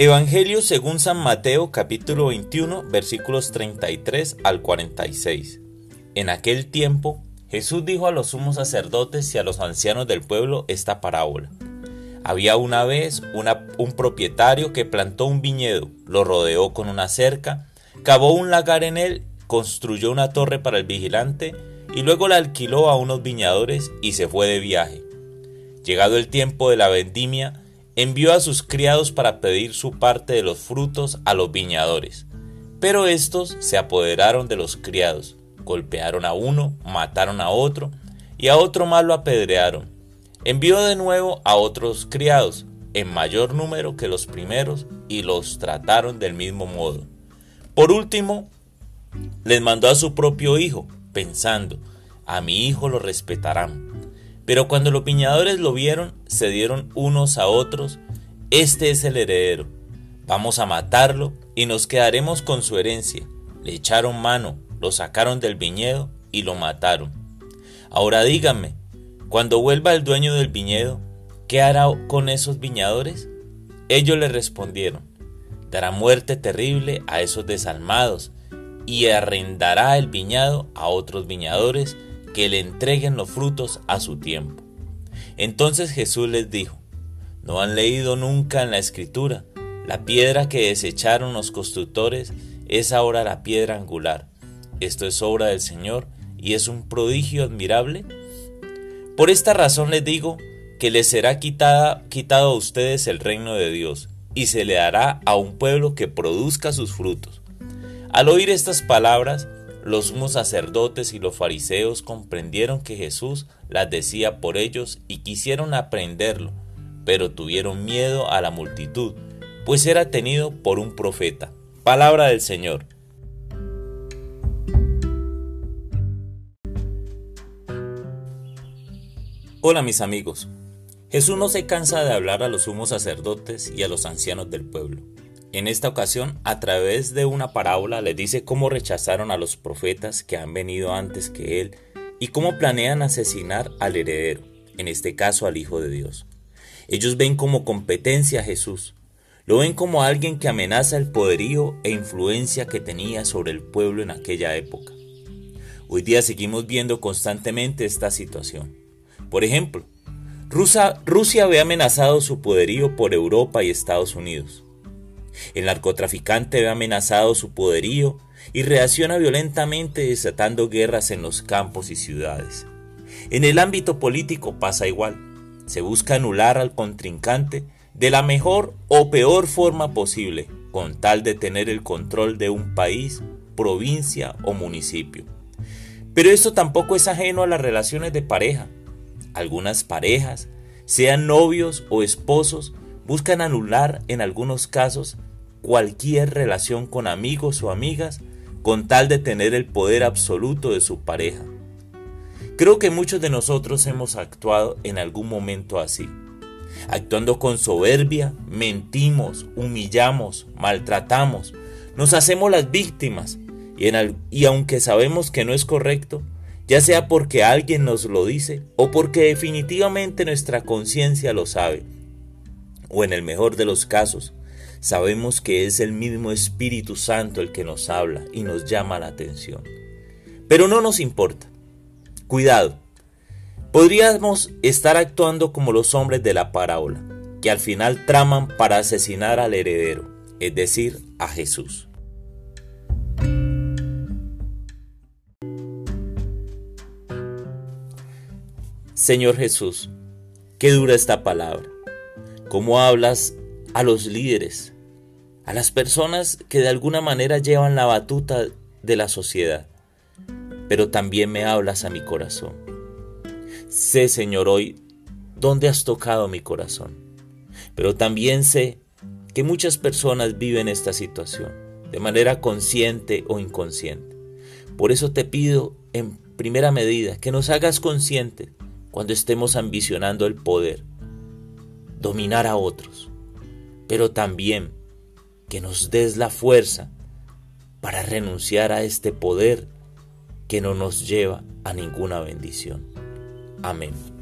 Evangelio según San Mateo capítulo 21 versículos 33 al 46. En aquel tiempo Jesús dijo a los sumos sacerdotes y a los ancianos del pueblo esta parábola. Había una vez un propietario que plantó un viñedo, lo rodeó con una cerca, cavó un lagar en él, construyó una torre para el vigilante y luego la alquiló a unos viñadores y se fue de viaje. Llegado el tiempo de la vendimia, envió a sus criados para pedir su parte de los frutos a los viñadores. Pero estos se apoderaron de los criados, golpearon a uno, mataron a otro, y a otro más lo apedrearon. Envió de nuevo a otros criados, en mayor número que los primeros, y los trataron del mismo modo. Por último, les mandó a su propio hijo, pensando, a mi hijo lo respetarán. Pero cuando los viñadores lo vieron, se dieron unos a otros, este es el heredero, vamos a matarlo y nos quedaremos con su herencia. Le echaron mano, lo sacaron del viñedo y lo mataron. Ahora díganme, cuando vuelva el dueño del viñedo, ¿qué hará con esos viñadores? Ellos le respondieron, dará muerte terrible a esos desalmados y arrendará el viñado a otros viñadores que le entreguen los frutos a su tiempo. Entonces Jesús les dijo, ¿no han leído nunca en la escritura? La piedra que desecharon los constructores es ahora la piedra angular. Esto es obra del Señor y es un prodigio admirable. Por esta razón les digo que les será quitada, quitado a ustedes el reino de Dios y se le dará a un pueblo que produzca sus frutos. Al oír estas palabras, los sumos sacerdotes y los fariseos comprendieron que Jesús las decía por ellos y quisieron aprenderlo, pero tuvieron miedo a la multitud, pues era tenido por un profeta. Palabra del Señor. Hola mis amigos. Jesús no se cansa de hablar a los sumos sacerdotes y a los ancianos del pueblo. En esta ocasión, a través de una parábola, les dice cómo rechazaron a los profetas que han venido antes que él y cómo planean asesinar al heredero, en este caso al Hijo de Dios. Ellos ven como competencia a Jesús, lo ven como alguien que amenaza el poderío e influencia que tenía sobre el pueblo en aquella época. Hoy día seguimos viendo constantemente esta situación. Por ejemplo, Rusia, Rusia amenazado su poderío por Europa y Estados Unidos. El narcotraficante ve amenazado su poderío y reacciona violentamente desatando guerras en los campos y ciudades. En el ámbito político pasa igual. Se busca anular al contrincante de la mejor o peor forma posible, con tal de tener el control de un país, provincia o municipio. Pero esto tampoco es ajeno a las relaciones de pareja. Algunas parejas, sean novios o esposos, buscan anular en algunos casos cualquier relación con amigos o amigas con tal de tener el poder absoluto de su pareja. Creo que muchos de nosotros hemos actuado en algún momento así. Actuando con soberbia, mentimos, humillamos, maltratamos, nos hacemos las víctimas y, aunque sabemos que no es correcto, ya sea porque alguien nos lo dice o porque definitivamente nuestra conciencia lo sabe, o en el mejor de los casos, sabemos que es el mismo Espíritu Santo el que nos habla y nos llama la atención. Pero no nos importa. Cuidado. Podríamos estar actuando como los hombres de la parábola, que al final traman para asesinar al heredero, es decir, a Jesús. Señor Jesús, qué dura esta palabra. ¿Cómo hablas a los líderes, a las personas que de alguna manera llevan la batuta de la sociedad, pero también me hablas a mi corazón. Sé, Señor, hoy dónde has tocado mi corazón, pero también sé que muchas personas viven esta situación de manera consciente o inconsciente. Por eso te pido en primera medida que nos hagas conscientes cuando estemos ambicionando el poder, dominar a otros, pero también que nos des la fuerza para renunciar a este poder que no nos lleva a ninguna bendición. Amén.